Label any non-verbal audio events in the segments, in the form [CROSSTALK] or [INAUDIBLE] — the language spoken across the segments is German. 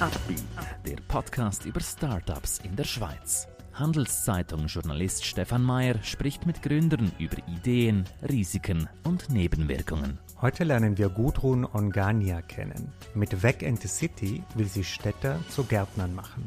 Upbeat, der Podcast über Startups in der Schweiz. Handelszeitung-Journalist Stefan Mayer spricht mit Gründern über Ideen, Risiken und Nebenwirkungen. Heute lernen wir Gudrun Ongania kennen. Mit Weg in the City will sie Städter zu Gärtnern machen.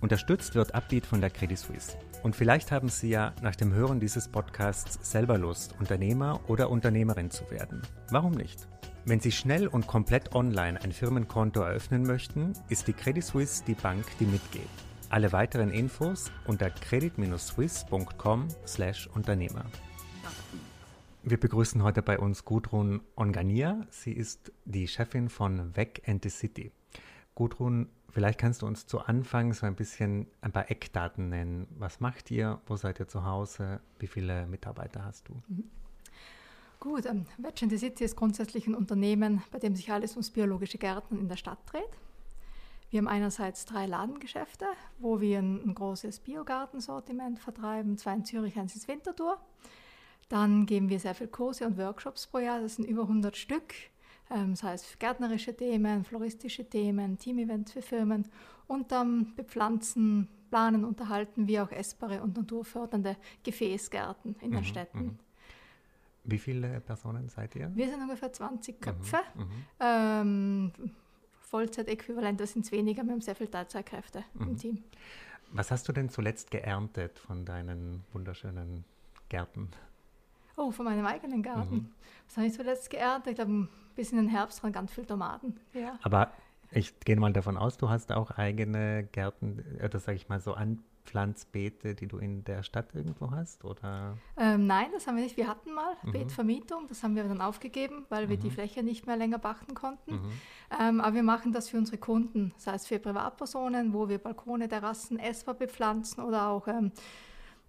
Unterstützt wird Upbeat von der Credit Suisse. Und vielleicht haben Sie ja nach dem Hören dieses Podcasts selber Lust, Unternehmer oder Unternehmerin zu werden. Warum nicht? Wenn Sie schnell und komplett online ein Firmenkonto eröffnen möchten, ist die Credit Suisse die Bank, die mitgeht. Alle weiteren Infos unter credit-suisse.com/Unternehmer. Wir begrüßen heute bei uns Gudrun Ongania. Sie ist die Chefin von Weg and the City. Gudrun, vielleicht kannst du uns zu Anfang so ein bisschen ein paar Eckdaten nennen. Was macht ihr? Wo seid ihr zu Hause? Wie viele Mitarbeiter hast du? Mhm. Gut, ähm, the City ist grundsätzlich ein Unternehmen, bei dem sich alles ums biologische Gärten in der Stadt dreht. Wir haben einerseits drei Ladengeschäfte, wo wir ein, ein großes Biogartensortiment vertreiben, zwei in Zürich, eins in Winterthur. Dann geben wir sehr viel Kurse und Workshops pro Jahr, das sind über 100 Stück, ähm, das heißt gärtnerische Themen, floristische Themen, Teamevents für Firmen und dann bepflanzen, planen, unterhalten wir auch essbare und naturfördernde Gefäßgärten in den mhm, Städten. Wie viele Personen seid ihr? Wir sind ungefähr 20 mhm, Köpfe. Mhm, ähm, Vollzeitäquivalent, das sind es weniger, wir haben sehr viele Teilzeitkräfte mhm. im Team. Was hast du denn zuletzt geerntet von deinen wunderschönen Gärten? Oh, von meinem eigenen Garten. Mhm. Was habe ich zuletzt geerntet? Ich glaube, ein bisschen im Herbst waren ganz viele Tomaten. Ja. Aber ich gehe mal davon aus, du hast auch eigene Gärten, äh, das sage ich mal so an Pflanzbeete, die du in der Stadt irgendwo hast? Oder? Ähm, nein, das haben wir nicht. Wir hatten mal mhm. Beetvermietung, das haben wir dann aufgegeben, weil wir die mhm. Fläche nicht mehr länger pachten konnten. Mhm. Ähm, aber wir machen das für unsere Kunden, das heißt für Privatpersonen, wo wir Balkone, Terrassen, Essbar bepflanzen oder auch ähm,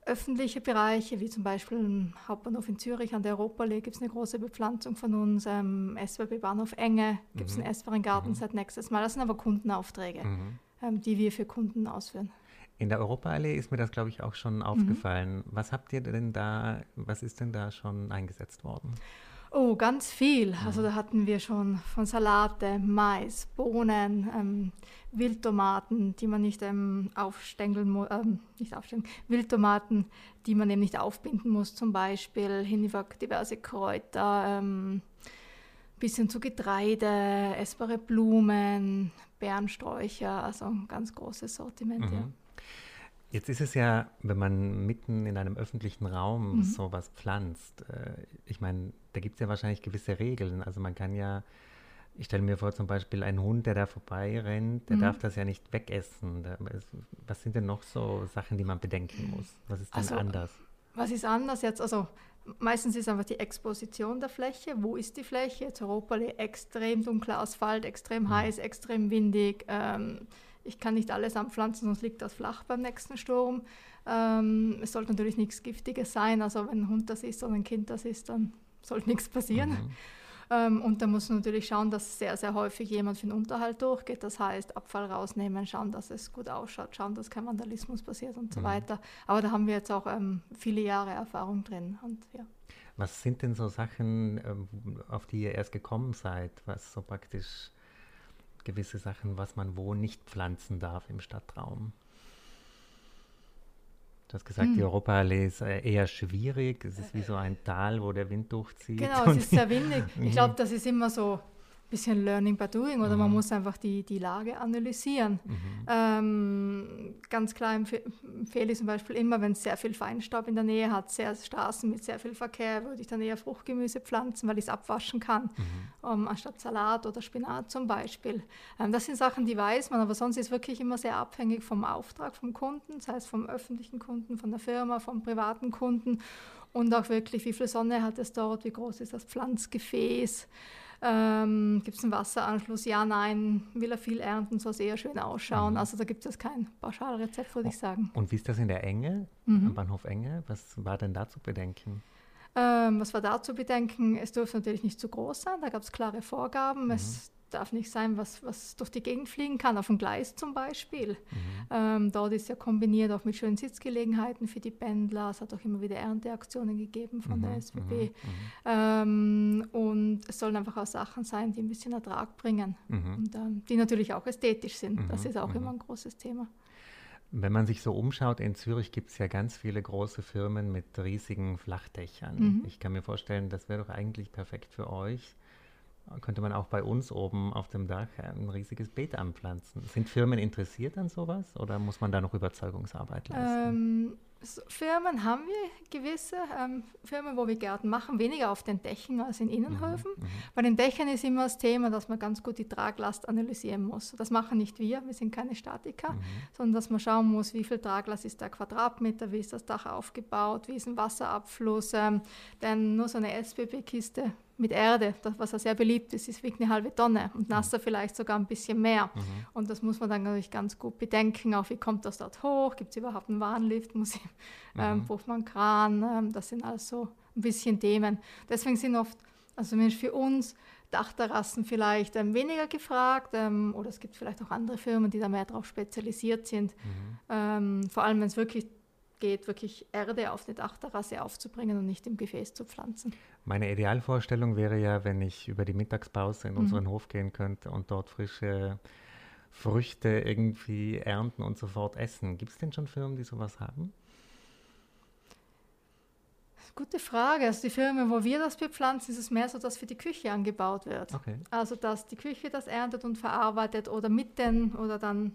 öffentliche Bereiche, wie zum Beispiel im Hauptbahnhof in Zürich an der Europaallee gibt es eine große Bepflanzung von uns, ähm, SWB Bahnhof Enge gibt es mhm. einen essbaren Garten mhm. seit nächstes Mal. Das sind aber Kundenaufträge, mhm. ähm, die wir für Kunden ausführen. In der Europaallee ist mir das, glaube ich, auch schon mhm. aufgefallen. Mhm. Was habt ihr denn da, was ist denn da schon eingesetzt worden? Oh, ganz viel. Mhm. Also da hatten wir schon von Salate, Mais, Bohnen, ähm, Wildtomaten, die man nicht ähm, aufstängeln muss, ähm, nicht aufstängeln, Wildtomaten, die man eben nicht aufbinden muss, zum Beispiel hinüber diverse Kräuter, ähm, bisschen zu Getreide, essbare Blumen, Bärensträucher, also ein ganz großes Sortiment. Mhm. Ja. Jetzt ist es ja, wenn man mitten in einem öffentlichen Raum mhm. sowas pflanzt, äh, ich meine, da gibt es ja wahrscheinlich gewisse Regeln. Also man kann ja, ich stelle mir vor, zum Beispiel ein Hund, der da vorbeirennt, der mhm. darf das ja nicht wegessen. was sind denn noch so Sachen, die man bedenken muss? Was ist denn also, anders? Was ist anders jetzt? Also meistens ist einfach die Exposition der Fläche. Wo ist die Fläche? Jetzt Europa extrem dunkler Asphalt, extrem mhm. heiß, extrem windig. Ähm, ich kann nicht alles anpflanzen, sonst liegt das flach beim nächsten Sturm. Ähm, es sollte natürlich nichts Giftiges sein, also wenn ein Hund das ist oder ein Kind das ist, dann sollte nichts passieren. Mhm. Ähm, und da muss man natürlich schauen, dass sehr, sehr häufig jemand für den Unterhalt durchgeht. Das heißt, Abfall rausnehmen, schauen, dass es gut ausschaut, schauen, dass kein Vandalismus passiert und so mhm. weiter. Aber da haben wir jetzt auch ähm, viele Jahre Erfahrung drin. Und, ja. Was sind denn so Sachen, ähm, auf die ihr erst gekommen seid, was so praktisch gewisse Sachen, was man wo nicht pflanzen darf im Stadtraum. Du hast gesagt, hm. die Europaallee ist äh, eher schwierig. Es ist wie so ein Tal, wo der Wind durchzieht. Genau, [LAUGHS] es ist sehr windig. Ich [LAUGHS] glaube, das ist immer so bisschen Learning by Doing oder mhm. man muss einfach die, die Lage analysieren. Mhm. Ähm, ganz klar empfehle ich zum Beispiel immer, wenn es sehr viel Feinstaub in der Nähe hat, sehr Straßen mit sehr viel Verkehr, würde ich dann eher Fruchtgemüse pflanzen, weil ich es abwaschen kann, mhm. um, anstatt Salat oder Spinat zum Beispiel. Ähm, das sind Sachen, die weiß man, aber sonst ist es wirklich immer sehr abhängig vom Auftrag vom Kunden, das heißt vom öffentlichen Kunden, von der Firma, vom privaten Kunden und auch wirklich, wie viel Sonne hat es dort, wie groß ist das Pflanzgefäß. Ähm, gibt es einen Wasseranschluss? Ja, nein. Will er viel ernten, soll es eher schön ausschauen. Mhm. Also da gibt es kein Pauschalrezept, würde ich sagen. Und wie ist das in der Enge, mhm. am Bahnhof Enge? Was war denn da zu bedenken? Ähm, was war da zu bedenken? Es durfte natürlich nicht zu groß sein, da gab es klare Vorgaben. Mhm. Es darf nicht sein, was, was durch die Gegend fliegen kann, auf dem Gleis zum Beispiel. Mhm. Ähm, dort ist ja kombiniert auch mit schönen Sitzgelegenheiten für die Pendler. Es hat auch immer wieder Ernteaktionen gegeben von mhm. der SWB. Mhm. mhm. Ähm, und es sollen einfach auch Sachen sein, die ein bisschen Ertrag bringen mhm. und ähm, die natürlich auch ästhetisch sind. Das mhm. ist auch immer ein großes Thema. Wenn man sich so umschaut, in Zürich gibt es ja ganz viele große Firmen mit riesigen Flachdächern. Ich kann mir vorstellen, das wäre doch eigentlich perfekt für euch könnte man auch bei uns oben auf dem Dach ein riesiges Beet anpflanzen. Sind Firmen interessiert an sowas oder muss man da noch Überzeugungsarbeit leisten? Ähm, so Firmen haben wir gewisse ähm, Firmen, wo wir Gärten machen, weniger auf den Dächern als in Innenhöfen. Mhm, mhm. Bei den Dächern ist immer das Thema, dass man ganz gut die Traglast analysieren muss. Das machen nicht wir, wir sind keine Statiker, mhm. sondern dass man schauen muss, wie viel Traglast ist der Quadratmeter, wie ist das Dach aufgebaut, wie ist ein Wasserabfluss. Ähm, denn nur so eine SBB-Kiste mit Erde, das, was ja sehr beliebt ist, ist wiegt eine halbe Tonne und mhm. nasser vielleicht sogar ein bisschen mehr. Mhm. Und das muss man dann natürlich ganz gut bedenken, auch wie kommt das dort hoch, gibt es überhaupt einen Warnlift, muss [LAUGHS] ich, ähm, mhm. braucht man einen Kran, ähm, das sind also ein bisschen Themen. Deswegen sind oft, also zumindest für uns, Dachterrassen vielleicht ähm, weniger gefragt ähm, oder es gibt vielleicht auch andere Firmen, die da mehr darauf spezialisiert sind. Mhm. Ähm, vor allem, wenn es wirklich geht, wirklich Erde auf eine Dachterrasse aufzubringen und nicht im Gefäß zu pflanzen. Meine Idealvorstellung wäre ja, wenn ich über die Mittagspause in mhm. unseren Hof gehen könnte und dort frische Früchte irgendwie ernten und sofort essen. Gibt es denn schon Firmen, die sowas haben? Gute Frage. Also die Firmen, wo wir das bepflanzen, ist es mehr so, dass für die Küche angebaut wird. Okay. Also dass die Küche das erntet und verarbeitet oder mit den oder dann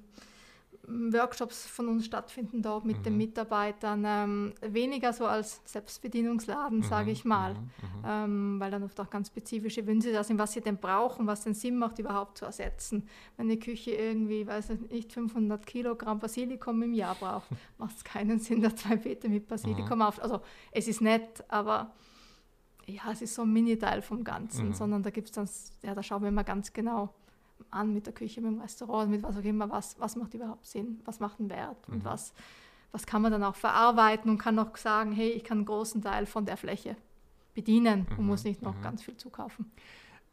Workshops von uns stattfinden dort mit mhm. den Mitarbeitern. Ähm, weniger so als Selbstbedienungsladen, mhm. sage ich mal, mhm. mhm. ähm, weil dann oft auch ganz spezifische Wünsche da sind, was sie denn brauchen, was den Sinn macht, überhaupt zu ersetzen. Wenn eine Küche irgendwie, weiß ich nicht, 500 Kilogramm Basilikum im Jahr braucht, [LAUGHS] macht es keinen Sinn, da zwei Beete mit Basilikum mhm. auf. Also es ist nett, aber ja, es ist so ein Mini-Teil vom Ganzen, mhm. sondern da gibt es dann, ja, da schauen wir mal ganz genau an mit der Küche, mit dem Restaurant, mit was auch immer, was, was macht überhaupt Sinn, was macht einen Wert und mhm. was, was kann man dann auch verarbeiten und kann auch sagen, hey, ich kann einen großen Teil von der Fläche bedienen mhm. und muss nicht noch mhm. ganz viel zukaufen.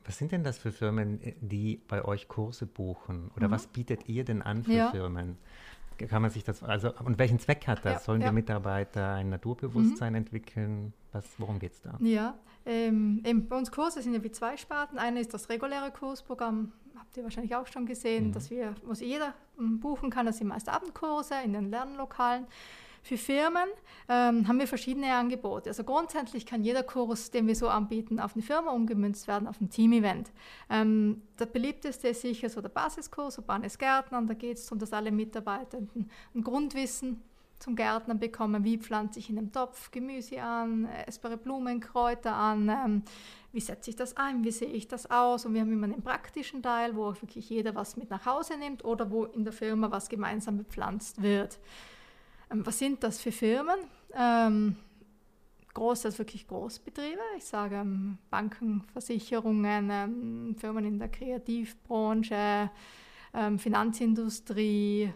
Was sind denn das für Firmen, die bei euch Kurse buchen? Oder mhm. was bietet ihr denn an für ja. Firmen? Kann man sich das, also, und welchen Zweck hat das? Ja, Sollen ja. die Mitarbeiter ein Naturbewusstsein mhm. entwickeln? Was, worum geht es da? Ja, ähm, bei uns Kurse sind ja wie zwei Sparten. Eine ist das reguläre Kursprogramm, habt ihr wahrscheinlich auch schon gesehen, mhm. dass wir, wo jeder hm, buchen kann, das sind meist Abendkurse in den Lernlokalen. Für Firmen ähm, haben wir verschiedene Angebote. Also grundsätzlich kann jeder Kurs, den wir so anbieten, auf eine Firma umgemünzt werden, auf ein Team-Event. Ähm, der beliebteste ist sicher so der Basiskurs, Urbanes Gärtnern. Da geht es darum, dass alle Mitarbeitenden ein Grundwissen zum Gärtnern bekommen, wie pflanze ich in einem Topf Gemüse an, essbare Blumen, Kräuter an, ähm, wie setze ich das ein, wie sehe ich das aus und wir haben immer einen praktischen Teil, wo wirklich jeder was mit nach Hause nimmt oder wo in der Firma was gemeinsam bepflanzt wird. Ähm, was sind das für Firmen? Ähm, groß, also wirklich Großbetriebe, ich sage ähm, Banken, Versicherungen, ähm, Firmen in der Kreativbranche, ähm, Finanzindustrie,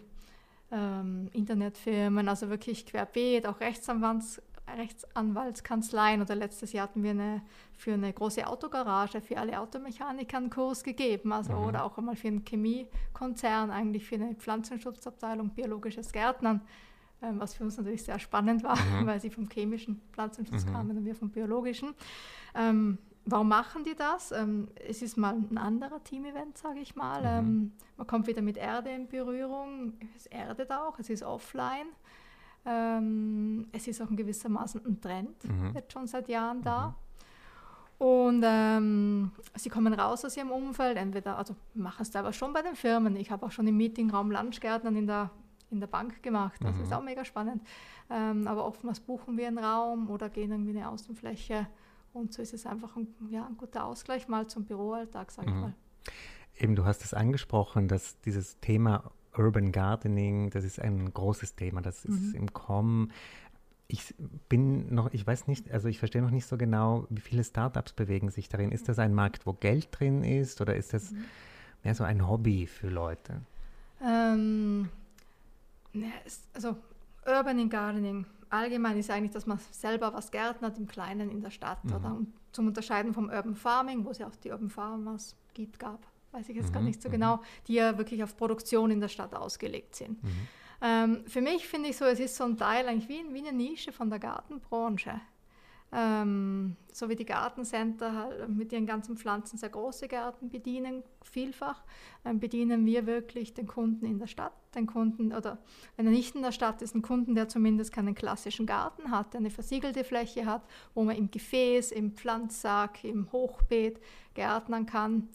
ähm, Internetfirmen, also wirklich querbeet, auch Rechtsanwalts, Rechtsanwaltskanzleien oder letztes Jahr hatten wir eine, für eine große Autogarage für alle Automechaniker einen Kurs gegeben, also mhm. oder auch einmal für einen Chemiekonzern, eigentlich für eine Pflanzenschutzabteilung, biologisches Gärtnern, ähm, was für uns natürlich sehr spannend war, mhm. [LAUGHS] weil sie vom chemischen Pflanzenschutz mhm. kamen und wir vom biologischen. Ähm, Warum machen die das? Ähm, es ist mal ein anderer Team-Event, sage ich mal. Mhm. Ähm, man kommt wieder mit Erde in Berührung. Es erdet auch, es ist offline. Ähm, es ist auch in gewissermaßen ein Trend, mhm. jetzt schon seit Jahren da. Mhm. Und ähm, sie kommen raus aus ihrem Umfeld, entweder, also machen es da aber schon bei den Firmen. Ich habe auch schon im Meetingraum Lunchgärtnern in der, in der Bank gemacht. Das ist mhm. auch mega spannend. Ähm, aber oftmals buchen wir einen Raum oder gehen irgendwie eine Außenfläche und so ist es einfach ein, ja, ein guter Ausgleich mal zum Büroalltag, sage mhm. ich mal. Eben, du hast es angesprochen, dass dieses Thema Urban Gardening, das ist ein großes Thema, das ist mhm. im Kommen. Ich bin noch, ich weiß nicht, also ich verstehe noch nicht so genau, wie viele Startups bewegen sich darin. Ist das ein Markt, wo Geld drin ist oder ist das mhm. mehr so ein Hobby für Leute? Ähm, also Urban Gardening allgemein ist eigentlich, dass man selber was gärtnert im Kleinen in der Stadt. Mhm. Oder? Und zum Unterscheiden vom Urban Farming, wo es ja auch die Urban Farmers gibt, gab, weiß ich jetzt mhm. gar nicht so mhm. genau, die ja wirklich auf Produktion in der Stadt ausgelegt sind. Mhm. Ähm, für mich finde ich so, es ist so ein Teil eigentlich wie, wie eine Nische von der Gartenbranche. Ähm, so wie die Gartencenter halt mit ihren ganzen Pflanzen sehr große Gärten bedienen, vielfach, ähm, bedienen wir wirklich den Kunden in der Stadt, den Kunden, oder wenn er nicht in der Stadt ist, einen Kunden, der zumindest keinen klassischen Garten hat, der eine versiegelte Fläche hat, wo man im Gefäß, im Pflanzsack, im Hochbeet gärtnern kann.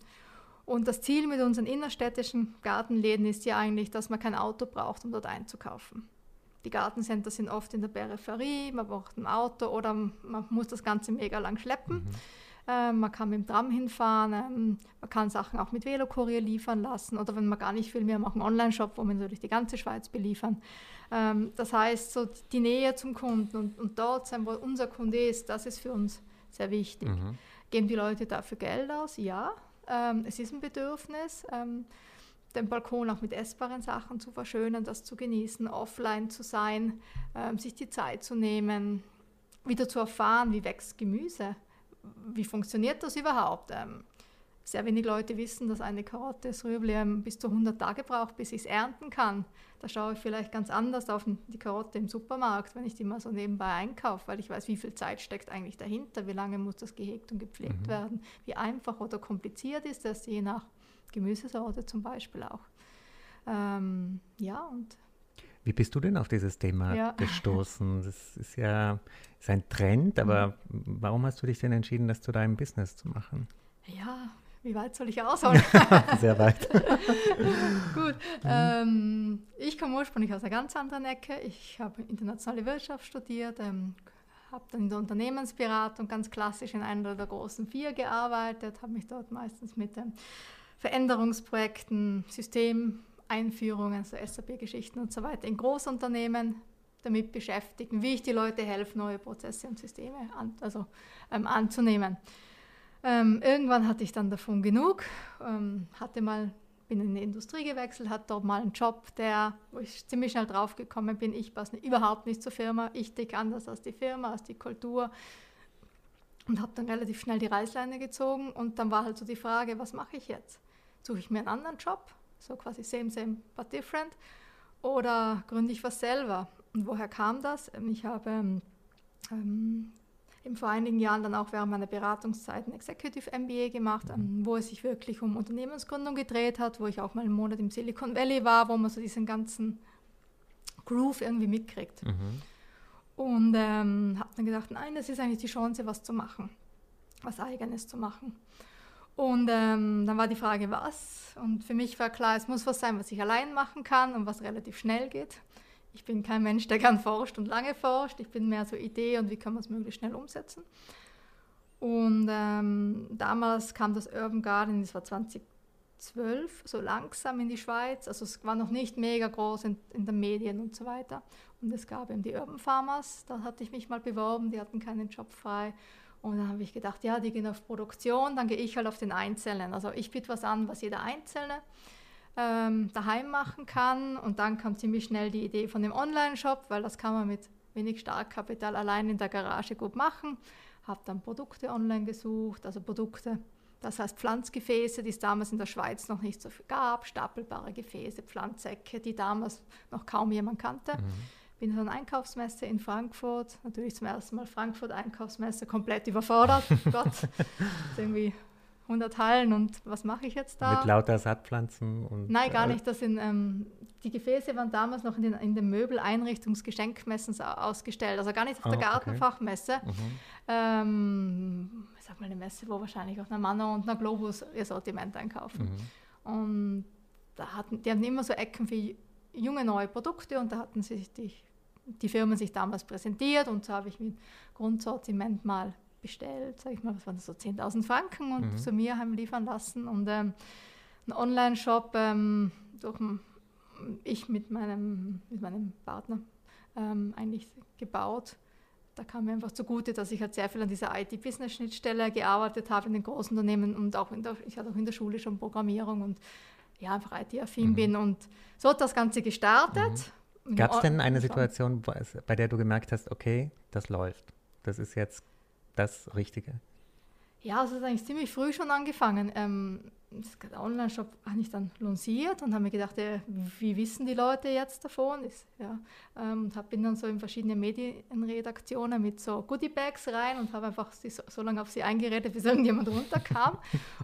Und das Ziel mit unseren innerstädtischen Gartenläden ist ja eigentlich, dass man kein Auto braucht, um dort einzukaufen. Die Gartencenter sind oft in der Peripherie, man braucht ein Auto oder man muss das Ganze mega lang schleppen. Mhm. Ähm, man kann mit dem Tram hinfahren, ähm, man kann Sachen auch mit Velokurier liefern lassen oder wenn man gar nicht will, wir machen einen Online-Shop, wo wir natürlich die ganze Schweiz beliefern. Ähm, das heißt, so die Nähe zum Kunden und, und dort sein, wo unser Kunde ist, das ist für uns sehr wichtig. Mhm. Geben die Leute dafür Geld aus? Ja, ähm, es ist ein Bedürfnis. Den Balkon auch mit essbaren Sachen zu verschönern, das zu genießen, offline zu sein, ähm, sich die Zeit zu nehmen, wieder zu erfahren, wie wächst Gemüse, wie funktioniert das überhaupt. Ähm, sehr wenig Leute wissen, dass eine Karotte, das Rüebli ähm, bis zu 100 Tage braucht, bis ich es ernten kann. Da schaue ich vielleicht ganz anders auf die Karotte im Supermarkt, wenn ich die mal so nebenbei einkaufe, weil ich weiß, wie viel Zeit steckt eigentlich dahinter, wie lange muss das gehegt und gepflegt mhm. werden, wie einfach oder kompliziert ist das, je nach Gemüsesorte zum Beispiel auch. Ähm, ja, und wie bist du denn auf dieses Thema ja. gestoßen? [LAUGHS] Das ist ja ist ein Trend, aber mhm. warum hast du dich denn entschieden, das zu deinem Business zu machen? Ja, wie weit soll ich ausholen? [LAUGHS] Sehr weit. [LAUGHS] Gut. Mhm. Ähm, ich komme ursprünglich aus einer ganz anderen Ecke. Ich habe internationale Wirtschaft studiert, ähm, habe dann in der Unternehmensberatung ganz klassisch in einer der großen vier gearbeitet, habe mich dort meistens mit dem Veränderungsprojekten, Systemeinführungen, so SAP-Geschichten und so weiter in Großunternehmen damit beschäftigen, wie ich die Leute helfe, neue Prozesse und Systeme an, also, ähm, anzunehmen. Ähm, irgendwann hatte ich dann davon genug, ähm, hatte mal, bin in die Industrie gewechselt, hatte dort mal einen Job, der, wo ich ziemlich schnell draufgekommen bin, ich passe überhaupt nicht zur Firma, ich dick anders als die Firma, als die Kultur und habe dann relativ schnell die Reißleine gezogen und dann war halt so die Frage, was mache ich jetzt? Suche ich mir einen anderen Job, so quasi same, same, but different, oder gründe ich was selber? Und woher kam das? Ähm, ich habe ähm, vor einigen Jahren dann auch während meiner Beratungszeit ein Executive MBA gemacht, ähm, wo es sich wirklich um Unternehmensgründung gedreht hat, wo ich auch mal einen Monat im Silicon Valley war, wo man so diesen ganzen Groove irgendwie mitkriegt. Mhm. Und ähm, habe dann gedacht, nein, das ist eigentlich die Chance, was zu machen, was eigenes zu machen. Und ähm, dann war die Frage, was? Und für mich war klar, es muss was sein, was ich allein machen kann und was relativ schnell geht. Ich bin kein Mensch, der gern forscht und lange forscht. Ich bin mehr so Idee und wie kann man es möglichst schnell umsetzen. Und ähm, damals kam das Urban Garden, das war 2012, so langsam in die Schweiz. Also es war noch nicht mega groß in, in den Medien und so weiter. Und es gab eben die Urban Farmers, da hatte ich mich mal beworben, die hatten keinen Job frei. Und dann habe ich gedacht, ja, die gehen auf Produktion, dann gehe ich halt auf den Einzelnen. Also ich biete was an, was jeder Einzelne ähm, daheim machen kann. Und dann kam ziemlich schnell die Idee von dem Online-Shop, weil das kann man mit wenig Startkapital allein in der Garage gut machen. Habe dann Produkte online gesucht, also Produkte, das heißt Pflanzgefäße, die es damals in der Schweiz noch nicht so viel gab, stapelbare Gefäße, Pflanzsäcke, die damals noch kaum jemand kannte. Mhm bin einer Einkaufsmesse in Frankfurt, natürlich zum ersten Mal Frankfurt Einkaufsmesse, komplett überfordert. [LAUGHS] Gott, irgendwie 100 Hallen und was mache ich jetzt da? Mit lauter Saatpflanzen und. Nein, gar nicht. Das sind, ähm, die Gefäße waren damals noch in den, in den Möbeleinrichtungsgeschenkmessen ausgestellt, also gar nicht auf oh, der Gartenfachmesse. Okay. Mhm. Ähm, ich sag mal eine Messe, wo wahrscheinlich auch eine Manno und eine Globus ihr Sortiment einkaufen. Mhm. Und da hatten, die hatten immer so Ecken für junge neue Produkte und da hatten sie die die Firmen sich damals präsentiert und so habe ich mir Grundsortiment mal bestellt, sage ich mal, was waren das so 10.000 Franken und mhm. zu mir haben liefern lassen und ähm, einen Online-Shop ähm, durch ich mit meinem, mit meinem Partner ähm, eigentlich gebaut. Da kam mir einfach zugute, dass ich halt sehr viel an dieser IT-Business-Schnittstelle gearbeitet habe in den großen Unternehmen und auch in der, ich hatte auch in der Schule schon Programmierung und ja, einfach IT-affin mhm. bin. Und so hat das Ganze gestartet. Mhm. Gab es denn eine Situation, bei der du gemerkt hast, okay, das läuft, das ist jetzt das Richtige? Ja, es hat eigentlich ziemlich früh schon angefangen. Ähm, der Online-Shop habe ich dann lanciert und habe mir gedacht, äh, wie wissen die Leute jetzt davon? Ist, ja, ähm, und hab, bin dann so in verschiedene Medienredaktionen mit so Goodie-Bags rein und habe einfach so, so, lange auf sie eingeredet, bis [LAUGHS] irgendjemand runterkam.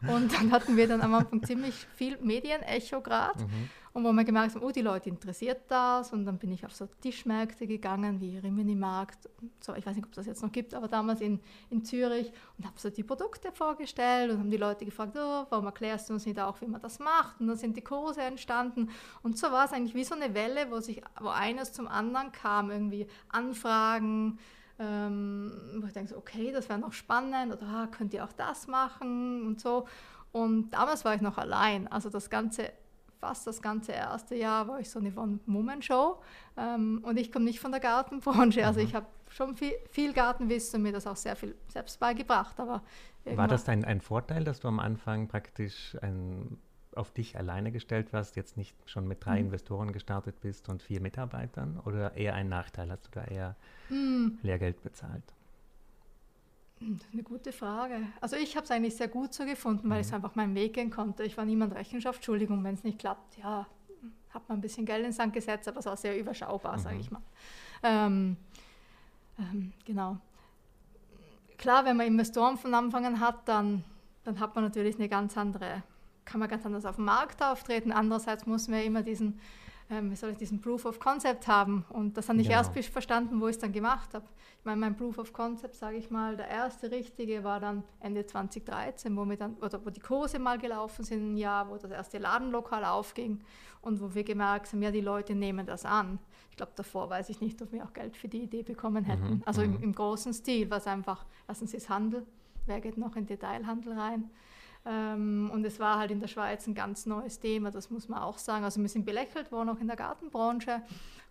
und dann hatten wir dann am Anfang ziemlich viel Medienecho gerade. Mhm. Und wo wir gemerkt haben, oh, die Leute interessiert das. Und dann bin ich auf so Tischmärkte gegangen, wie Rimini-Markt. So, ich weiß nicht, ob es das jetzt noch gibt, aber damals in, in Zürich. Und habe so die Produkte vorgestellt und haben die Leute gefragt, oh, warum erklärst du uns nicht auch, wie man das macht? Und dann sind die Kurse entstanden. Und so war es eigentlich wie so eine Welle, wo, sich, wo eines zum anderen kam. Irgendwie Anfragen, ähm, wo ich denke, okay, das wäre noch spannend. Oder ah, könnt ihr auch das machen und so. Und damals war ich noch allein. Also das ganze fast das ganze erste Jahr war ich so eine One-Woman-Show ähm, und ich komme nicht von der Gartenbranche. Also mhm. ich habe schon viel, viel Gartenwissen und mir das auch sehr viel selbst beigebracht. Aber war das ein, ein Vorteil, dass du am Anfang praktisch ein, auf dich alleine gestellt warst, jetzt nicht schon mit drei mhm. Investoren gestartet bist und vier Mitarbeitern oder eher ein Nachteil? Hast du da eher mhm. Lehrgeld bezahlt? Hm, das ist eine gute Frage. Also ich habe es eigentlich sehr gut so gefunden, weil mhm. ich einfach meinen Weg gehen konnte. Ich war niemand Rechenschaft, Entschuldigung, wenn es nicht klappt, ja, hat man ein bisschen Geld ins Sand gesetzt, aber es war sehr überschaubar, mhm. sage ich mal. Ähm, ähm, genau. Klar, wenn man Investoren von Anfang an hat, dann, dann hat man natürlich eine ganz andere, kann man ganz anders auf dem Markt auftreten. Andererseits muss man ja immer diesen ähm, wie soll ich diesen Proof of Concept haben. Und das habe ich genau. erst verstanden, wo ich es dann gemacht habe. Ich meine, mein Proof of Concept, sage ich mal, der erste richtige war dann Ende 2013, wo, wir dann, oder wo die Kurse mal gelaufen sind, ein Jahr, wo das erste Ladenlokal aufging und wo wir gemerkt haben, ja, die Leute nehmen das an. Ich glaube, davor weiß ich nicht, ob wir auch Geld für die Idee bekommen hätten. Mhm. Also im, mhm. im großen Stil, was einfach, erstens ist Handel, wer geht noch in Detailhandel rein? Ähm, und es war halt in der Schweiz ein ganz neues Thema, das muss man auch sagen. Also wir sind belächelt worden, auch in der Gartenbranche.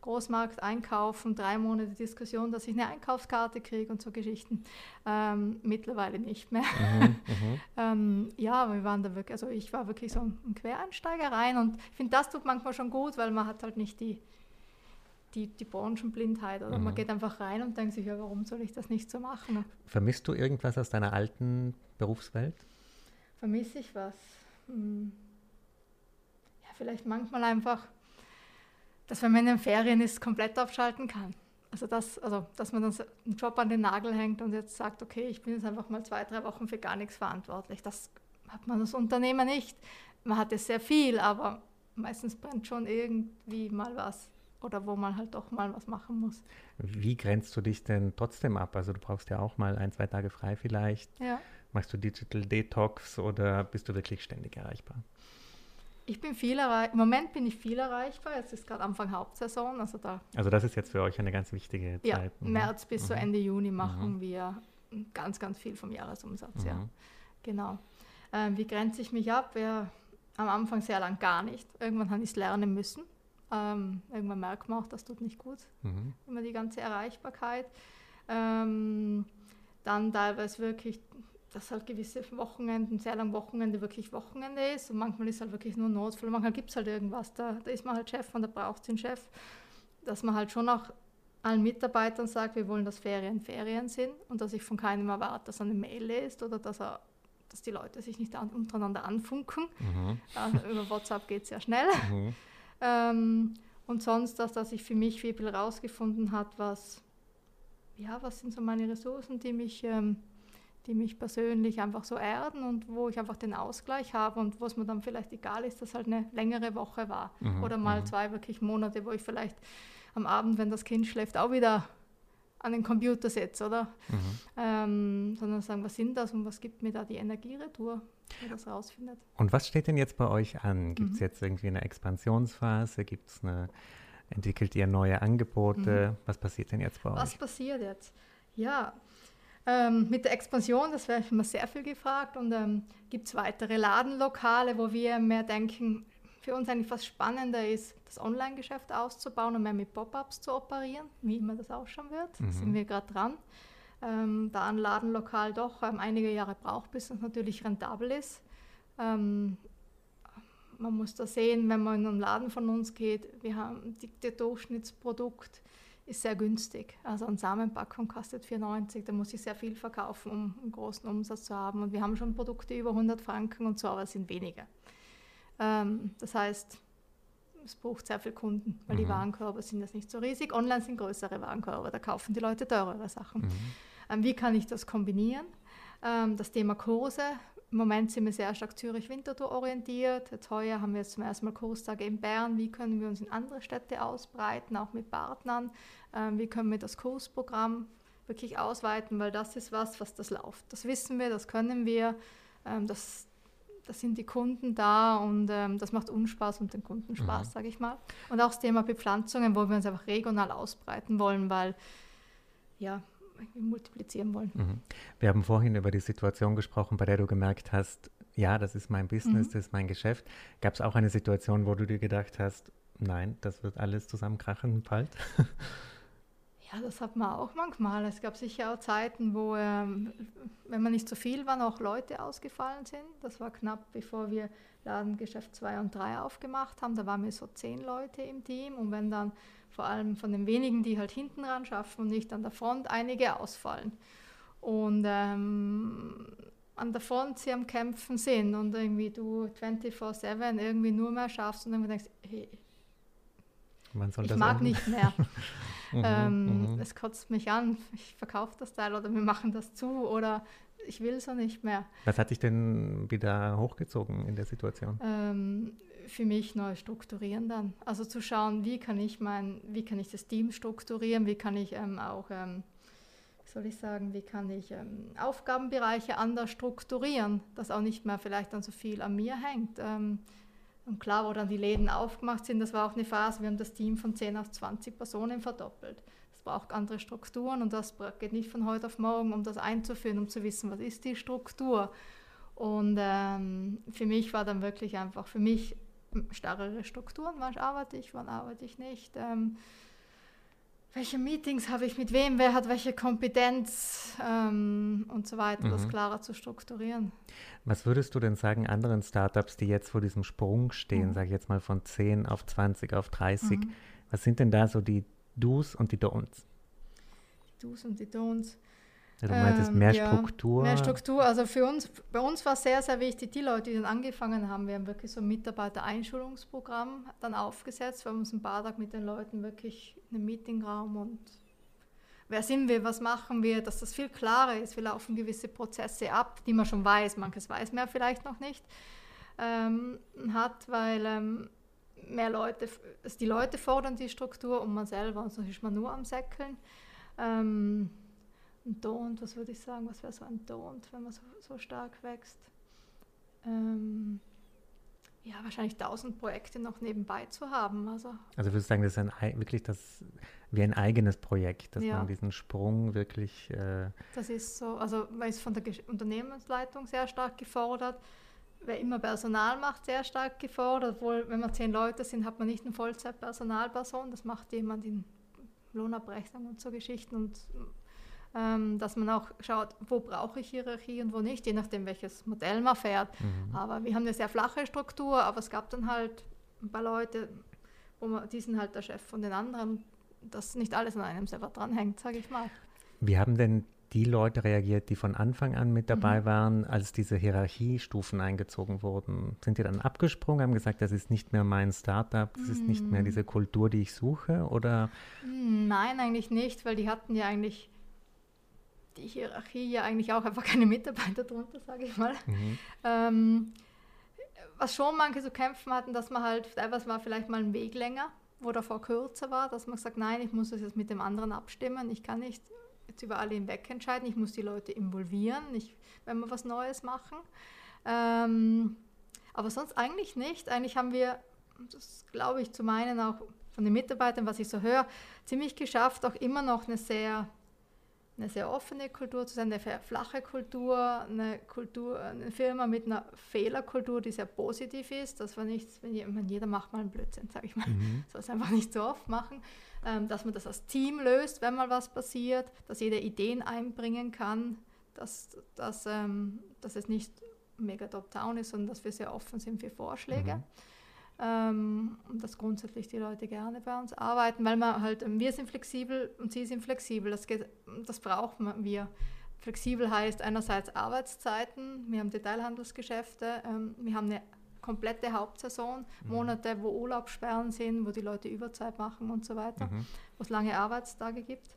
Großmarkt einkaufen, drei Monate Diskussion, dass ich eine Einkaufskarte kriege und so Geschichten. Ähm, mittlerweile nicht mehr. Mhm, [LAUGHS] mhm. ähm, ja, wir waren da wirklich, also ich war wirklich so ein Quereinsteiger rein und ich finde, das tut manchmal schon gut, weil man hat halt nicht die, die, die Branchenblindheit oder mhm. man geht einfach rein und denkt sich, ja, warum soll ich das nicht so machen? Vermisst du irgendwas aus deiner alten Berufswelt? Vermisse ich was? Hm. Ja, vielleicht manchmal einfach, dass wenn man in den Ferien ist, komplett aufschalten kann. Also, das, also dass man dann einen Job an den Nagel hängt und jetzt sagt, okay, ich bin jetzt einfach mal zwei, drei Wochen für gar nichts verantwortlich. Das hat man als Unternehmer nicht. Man hat es sehr viel, aber meistens brennt schon irgendwie mal was oder wo man halt doch mal was machen muss. Wie grenzt du dich denn trotzdem ab? Also du brauchst ja auch mal ein, zwei Tage frei vielleicht. Ja. Machst du Digital Detox oder bist du wirklich ständig erreichbar? Ich bin viel erreichbar. Im Moment bin ich viel erreichbar. Jetzt ist gerade Anfang Hauptsaison. Also, da also das ist jetzt für euch eine ganz wichtige Zeit. Ja, mhm. März bis mhm. so Ende Juni machen mhm. wir ganz, ganz viel vom Jahresumsatz. Ja, mhm. genau. Ähm, wie grenze ich mich ab? Ja, am Anfang sehr lang gar nicht. Irgendwann habe ich es lernen müssen. Ähm, irgendwann merkt man auch, das tut nicht gut. Mhm. Immer die ganze Erreichbarkeit. Ähm, dann teilweise wirklich dass halt gewisse Wochenenden, sehr lang Wochenende wirklich Wochenende ist und manchmal ist halt wirklich nur Notfall, manchmal gibt es halt irgendwas, da, da ist man halt Chef und da braucht es den Chef, dass man halt schon auch allen Mitarbeitern sagt, wir wollen, dass Ferien Ferien sind und dass ich von keinem erwarte, dass er eine Mail liest oder dass er dass die Leute sich nicht an, untereinander anfunken. Mhm. [LAUGHS] Äh, über WhatsApp geht es sehr schnell. Mhm. Ähm, und sonst, dass, dass ich für mich viel rausgefunden habe, was, ja, was sind so meine Ressourcen, die mich ähm, die mich persönlich einfach so erden und wo ich einfach den Ausgleich habe und wo es mir dann vielleicht egal ist, dass halt eine längere Woche war mhm, oder mal mhm. zwei wirklich Monate, wo ich vielleicht am Abend, wenn das Kind schläft, auch wieder an den Computer setze, oder? Mhm. Ähm, sondern sagen, was sind das und was gibt mir da die Energieretour, wenn das rausfindet. Und was steht denn jetzt bei euch an? Gibt es mhm. jetzt irgendwie eine Expansionsphase? Gibt es eine, entwickelt ihr neue Angebote? Mhm. Was passiert denn jetzt bei was euch? Was passiert jetzt? Ja, ähm, mit der Expansion, das wäre immer sehr viel gefragt. Und ähm, gibt es weitere Ladenlokale, wo wir mehr denken, für uns eigentlich fast spannender ist, das Online-Geschäft auszubauen und mehr mit Pop-ups zu operieren, wie immer das ausschauen wird. Mhm. Da sind wir gerade dran. Ähm, da ein Ladenlokal doch ähm, einige Jahre braucht, bis es natürlich rentabel ist. Ähm, man muss da sehen, wenn man in einen Laden von uns geht, wir haben das Durchschnittsprodukt ist sehr günstig. Also eine Samenpackung kostet 4,90. Da muss ich sehr viel verkaufen, um einen großen Umsatz zu haben. Und wir haben schon Produkte über 100 Franken und so, aber es sind weniger. Ähm, das heißt, es braucht sehr viele Kunden, weil mhm. die Warenkörbe sind jetzt nicht so riesig. Online sind größere Warenkörbe, da kaufen die Leute teurere Sachen. Mhm. Ähm, wie kann ich das kombinieren? Ähm, das Thema Kurse. Im Moment sind wir sehr stark Zürich-Winterthur orientiert. Jetzt heuer haben wir jetzt zum ersten Mal Kurstage in Bern. Wie können wir uns in andere Städte ausbreiten, auch mit Partnern? Ähm, wie können wir das Kursprogramm wirklich ausweiten? Weil das ist was, was das läuft. Das wissen wir, das können wir. Ähm, das, da sind die Kunden da und ähm, das macht uns Spaß und den Kunden Spaß, mhm. sage ich mal. Und auch das Thema Bepflanzungen, wo wir uns einfach regional ausbreiten wollen, weil ja, multiplizieren wollen. Mhm. Wir haben vorhin über die Situation gesprochen, bei der du gemerkt hast, ja, das ist mein Business, mhm. das ist mein Geschäft. Gab es auch eine Situation, wo du dir gedacht hast, nein, das wird alles zusammenkrachen bald? [LAUGHS] Ja, das hat man auch manchmal. Es gab sicher auch Zeiten, wo, ähm, wenn man nicht so viel war, noch Leute ausgefallen sind. Das war knapp bevor wir Ladengeschäft 2 und 3 aufgemacht haben. Da waren wir so zehn Leute im Team. Und wenn dann vor allem von den wenigen, die halt hinten ran schaffen und nicht an der Front, einige ausfallen. Und ähm, an der Front sie am Kämpfen sind und irgendwie du 24-7 irgendwie nur mehr schaffst und dann denkst, hey, ich mag nicht mehr. [LAUGHS] Mhm, ähm, mhm. Es kotzt mich an, ich verkaufe das Teil oder wir machen das zu oder ich will so nicht mehr. Was hat dich denn wieder hochgezogen in der Situation? Ähm, für mich neu strukturieren dann. Also zu schauen, wie kann ich mein, wie kann ich das Team strukturieren, wie kann ich ähm, auch, ähm, soll ich sagen, wie kann ich ähm, Aufgabenbereiche anders strukturieren, dass auch nicht mehr vielleicht dann so viel an mir hängt. Ähm, und klar, wo dann die Läden aufgemacht sind, das war auch eine Phase, wir haben das Team von 10 auf 20 Personen verdoppelt. Das braucht andere Strukturen und das geht nicht von heute auf morgen, um das einzuführen, um zu wissen, was ist die Struktur. Und ähm, für mich war dann wirklich einfach, für mich starrere Strukturen, wann arbeite ich, wann arbeite ich nicht. Ähm, welche Meetings habe ich mit wem, wer hat welche Kompetenz ähm, und so weiter, mhm. das klarer zu strukturieren. Was würdest du denn sagen anderen Startups, die jetzt vor diesem Sprung stehen, mhm. sage ich jetzt mal von 10 auf 20 auf 30, mhm. was sind denn da so die Do's und die Don'ts? Die Do's und die Don'ts. Du meintest mehr ähm, Struktur. mehr Struktur. Also für uns, bei uns war sehr, sehr wichtig, die Leute, die dann angefangen haben, wir haben wirklich so ein Mitarbeiter-Einschulungsprogramm dann aufgesetzt. Wir haben uns ein paar Tage mit den Leuten wirklich einen Meetingraum und wer sind wir, was machen wir, dass das viel klarer ist. Wir laufen gewisse Prozesse ab, die man schon weiß, manches weiß man vielleicht noch nicht, ähm, hat, weil ähm, mehr Leute, also die Leute fordern die Struktur und man selber, und sonst ist man nur am Säckeln. Ähm, ein Don't, was würde ich sagen, was wäre so ein Don't, wenn man so, so stark wächst? Ähm, ja, wahrscheinlich tausend Projekte noch nebenbei zu haben. Also, also würdest du sagen, das ist ein, wirklich das, wie ein eigenes Projekt, dass ja. man diesen Sprung wirklich... Äh das ist so, also man ist von der Gesch Unternehmensleitung sehr stark gefordert. Wer immer Personal macht, sehr stark gefordert. Obwohl, wenn wir zehn Leute sind, hat man nicht eine Vollzeit-Personalperson. Das macht jemand in Lohnabrechnung und so Geschichten. Und ähm, dass man auch schaut, wo brauche ich Hierarchie und wo nicht, je nachdem, welches Modell man fährt. Mhm. Aber wir haben eine sehr flache Struktur, aber es gab dann halt ein paar Leute, wo man, die sind halt der Chef von den anderen, dass nicht alles an einem selber dranhängt, sage ich mal. Wie haben denn die Leute reagiert, die von Anfang an mit dabei mhm. waren, als diese Hierarchiestufen eingezogen wurden? Sind die dann abgesprungen, haben gesagt, das ist nicht mehr mein Startup, das mhm. ist nicht mehr mhm. diese Kultur, die ich suche? Oder? Nein, eigentlich nicht, weil die hatten ja eigentlich die Hierarchie ja eigentlich auch einfach [LAUGHS] keine Mitarbeiter drunter, sage ich mal. Mhm. Ähm, was schon manche zu kämpfen hatten, dass man halt, teilweise war vielleicht mal ein Weg länger, wo davor kürzer war, dass man sagt, nein, ich muss das jetzt mit dem anderen abstimmen, ich kann nicht jetzt über alle hinweg entscheiden, ich muss die Leute involvieren, ich, wenn wir was Neues machen. Ähm, aber sonst eigentlich nicht. Eigentlich haben wir, das glaube ich zu meinen auch von den Mitarbeitern, was ich so höre, ziemlich geschafft, auch immer noch eine sehr eine sehr offene Kultur zu sein, eine sehr flache Kultur, eine Kultur, eine Firma mit einer Fehlerkultur, die sehr positiv ist, dass man nicht, wenn jeder macht mal einen Blödsinn, sage ich mal, mhm. [LAUGHS] soll es einfach nicht so oft machen, ähm, dass man das als Team löst, wenn mal was passiert, dass jeder Ideen einbringen kann, dass, dass, ähm, dass es nicht mega top-down ist, sondern dass wir sehr offen sind für Vorschläge. Mhm. Ähm, dass grundsätzlich die Leute gerne bei uns arbeiten, weil wir halt, ähm, wir sind flexibel und sie sind flexibel. Das, geht, das brauchen wir. Flexibel heißt einerseits Arbeitszeiten, wir haben Detailhandelsgeschäfte, ähm, wir haben eine komplette Hauptsaison, mhm. Monate, wo Urlaubssperren sind, wo die Leute Überzeit machen und so weiter, mhm. wo es lange Arbeitstage gibt.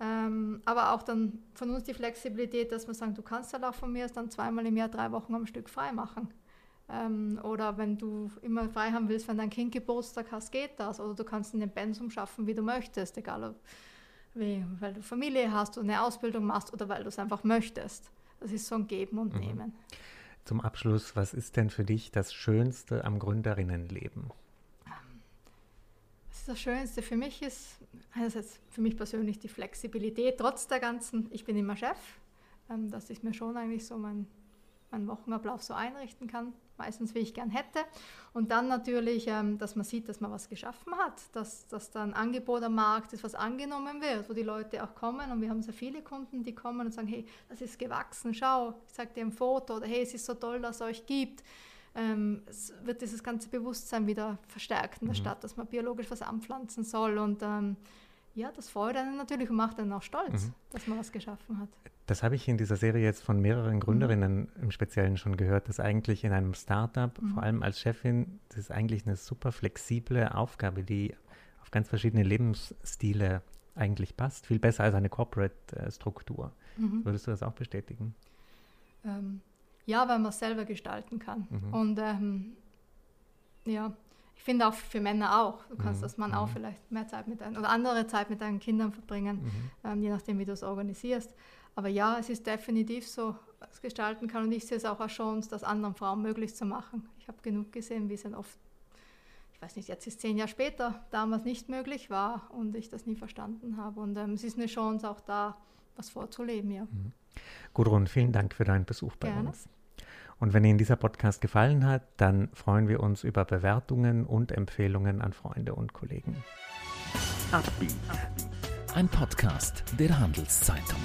Ähm, aber auch dann von uns die Flexibilität, dass wir sagen, du kannst halt auch von mir dann zweimal im Jahr drei Wochen am Stück frei machen. Ähm, oder wenn du immer frei haben willst, wenn dein Kind Geburtstag hast, geht das. Oder du kannst in den Pensum schaffen, wie du möchtest, egal ob wie, weil du Familie hast und eine Ausbildung machst oder weil du es einfach möchtest. Das ist so ein Geben und mhm. Nehmen. Zum Abschluss, was ist denn für dich das Schönste am Gründerinnenleben? Das Schönste? Für mich ist einerseits für mich persönlich die Flexibilität, trotz der ganzen, ich bin immer Chef, ähm, dass ich mir schon eigentlich so mein meinen Wochenablauf so einrichten kann, meistens wie ich gern hätte. Und dann natürlich, ähm, dass man sieht, dass man was geschaffen hat, dass, dass da ein Angebot am Markt ist, was angenommen wird, wo die Leute auch kommen. Und wir haben sehr viele Kunden, die kommen und sagen, hey, das ist gewachsen, schau, ich zeige dir ein Foto oder hey, es ist so toll, dass es euch gibt. Ähm, es wird dieses ganze Bewusstsein wieder verstärkt in der mhm. Stadt, dass man biologisch was anpflanzen soll und ähm, ja, das freut einen natürlich und macht einen auch stolz, mhm. dass man was geschaffen hat. Das habe ich in dieser Serie jetzt von mehreren mhm. Gründerinnen mhm. im Speziellen schon gehört, dass eigentlich in einem Startup, mhm. vor allem als Chefin, das ist eigentlich eine super flexible Aufgabe, die auf ganz verschiedene Lebensstile eigentlich passt. Viel besser als eine Corporate-Struktur. Mhm. Würdest du das auch bestätigen? Ähm, ja, weil man es selber gestalten kann. Mhm. Und ähm, ja, ich finde auch für Männer auch. Du kannst mhm. als Mann auch mhm. vielleicht mehr Zeit mit deinen oder andere Zeit mit deinen Kindern verbringen, mhm. ähm, je nachdem, wie du es organisierst. Aber ja, es ist definitiv so, es gestalten kann und ich sehe es auch als Chance, das anderen Frauen möglich zu machen. Ich habe genug gesehen, wie es dann oft, ich weiß nicht, jetzt ist zehn Jahre später, damals nicht möglich war und ich das nie verstanden habe. Und ähm, es ist eine Chance auch da, was vorzuleben, ja. Mhm. Gudrun, vielen Dank für deinen Besuch bei Gerne. uns. Und wenn Ihnen dieser Podcast gefallen hat, dann freuen wir uns über Bewertungen und Empfehlungen an Freunde und Kollegen. Ein Podcast der Handelszeitung.